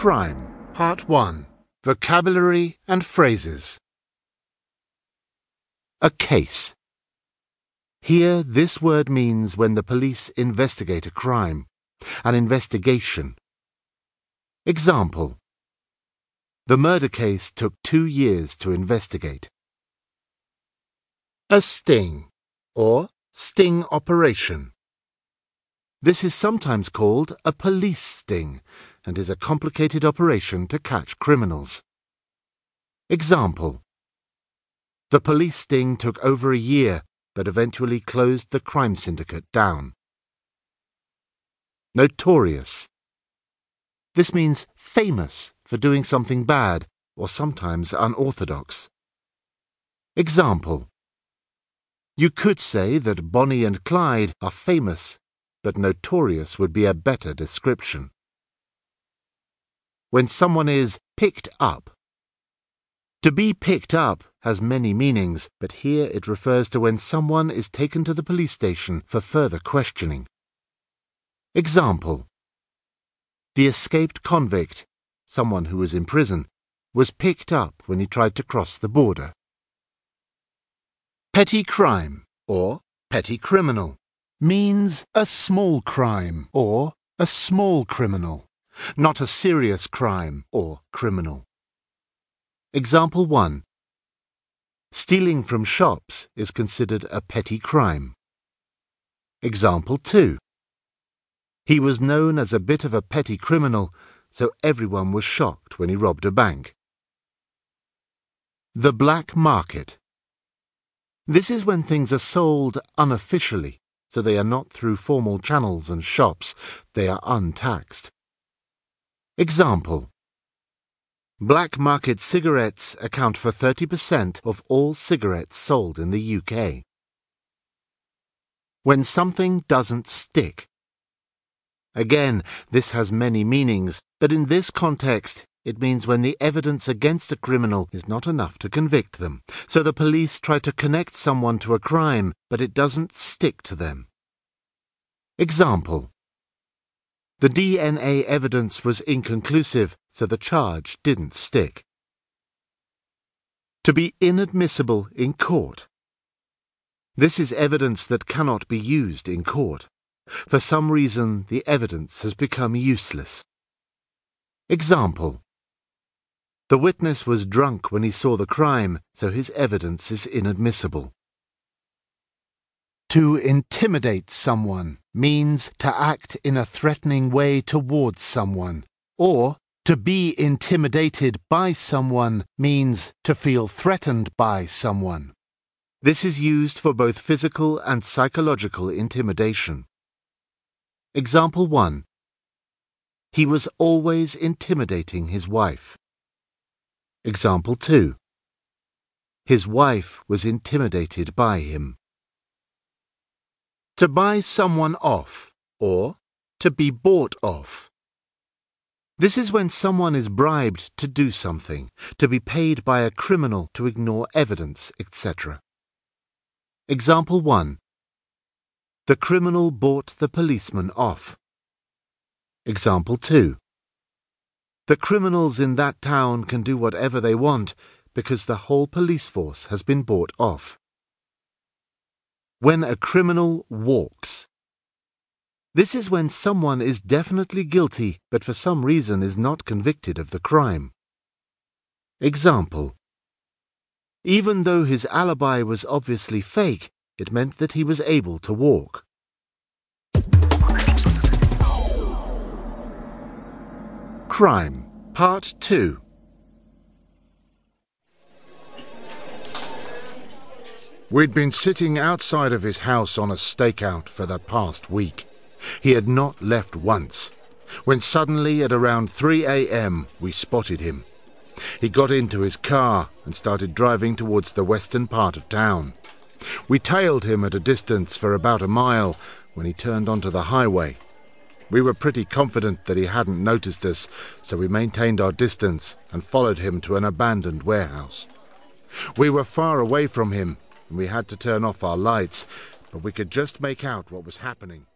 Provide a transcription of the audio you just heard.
Crime, Part 1 Vocabulary and Phrases. A case. Here, this word means when the police investigate a crime, an investigation. Example The murder case took two years to investigate. A sting, or sting operation. This is sometimes called a police sting and is a complicated operation to catch criminals. Example The police sting took over a year but eventually closed the crime syndicate down. Notorious. This means famous for doing something bad or sometimes unorthodox. Example You could say that Bonnie and Clyde are famous but notorious would be a better description. When someone is picked up. To be picked up has many meanings, but here it refers to when someone is taken to the police station for further questioning. Example The escaped convict, someone who was in prison, was picked up when he tried to cross the border. Petty crime or petty criminal means a small crime or a small criminal, not a serious crime or criminal. Example 1. Stealing from shops is considered a petty crime. Example 2. He was known as a bit of a petty criminal, so everyone was shocked when he robbed a bank. The black market. This is when things are sold unofficially so they are not through formal channels and shops, they are untaxed. Example Black market cigarettes account for 30% of all cigarettes sold in the UK. When something doesn't stick. Again, this has many meanings, but in this context, it means when the evidence against a criminal is not enough to convict them. So the police try to connect someone to a crime, but it doesn't stick to them. Example The DNA evidence was inconclusive, so the charge didn't stick. To be inadmissible in court. This is evidence that cannot be used in court. For some reason, the evidence has become useless. Example the witness was drunk when he saw the crime, so his evidence is inadmissible. To intimidate someone means to act in a threatening way towards someone, or to be intimidated by someone means to feel threatened by someone. This is used for both physical and psychological intimidation. Example 1 He was always intimidating his wife. Example 2 His wife was intimidated by him. To buy someone off, or to be bought off. This is when someone is bribed to do something, to be paid by a criminal to ignore evidence, etc. Example 1 The criminal bought the policeman off. Example 2 the criminals in that town can do whatever they want because the whole police force has been bought off. When a criminal walks. This is when someone is definitely guilty but for some reason is not convicted of the crime. Example Even though his alibi was obviously fake, it meant that he was able to walk. Crime, Part 2 We'd been sitting outside of his house on a stakeout for the past week. He had not left once, when suddenly at around 3 a.m. we spotted him. He got into his car and started driving towards the western part of town. We tailed him at a distance for about a mile when he turned onto the highway we were pretty confident that he hadn't noticed us, so we maintained our distance and followed him to an abandoned warehouse. We were far away from him, and we had to turn off our lights, but we could just make out what was happening.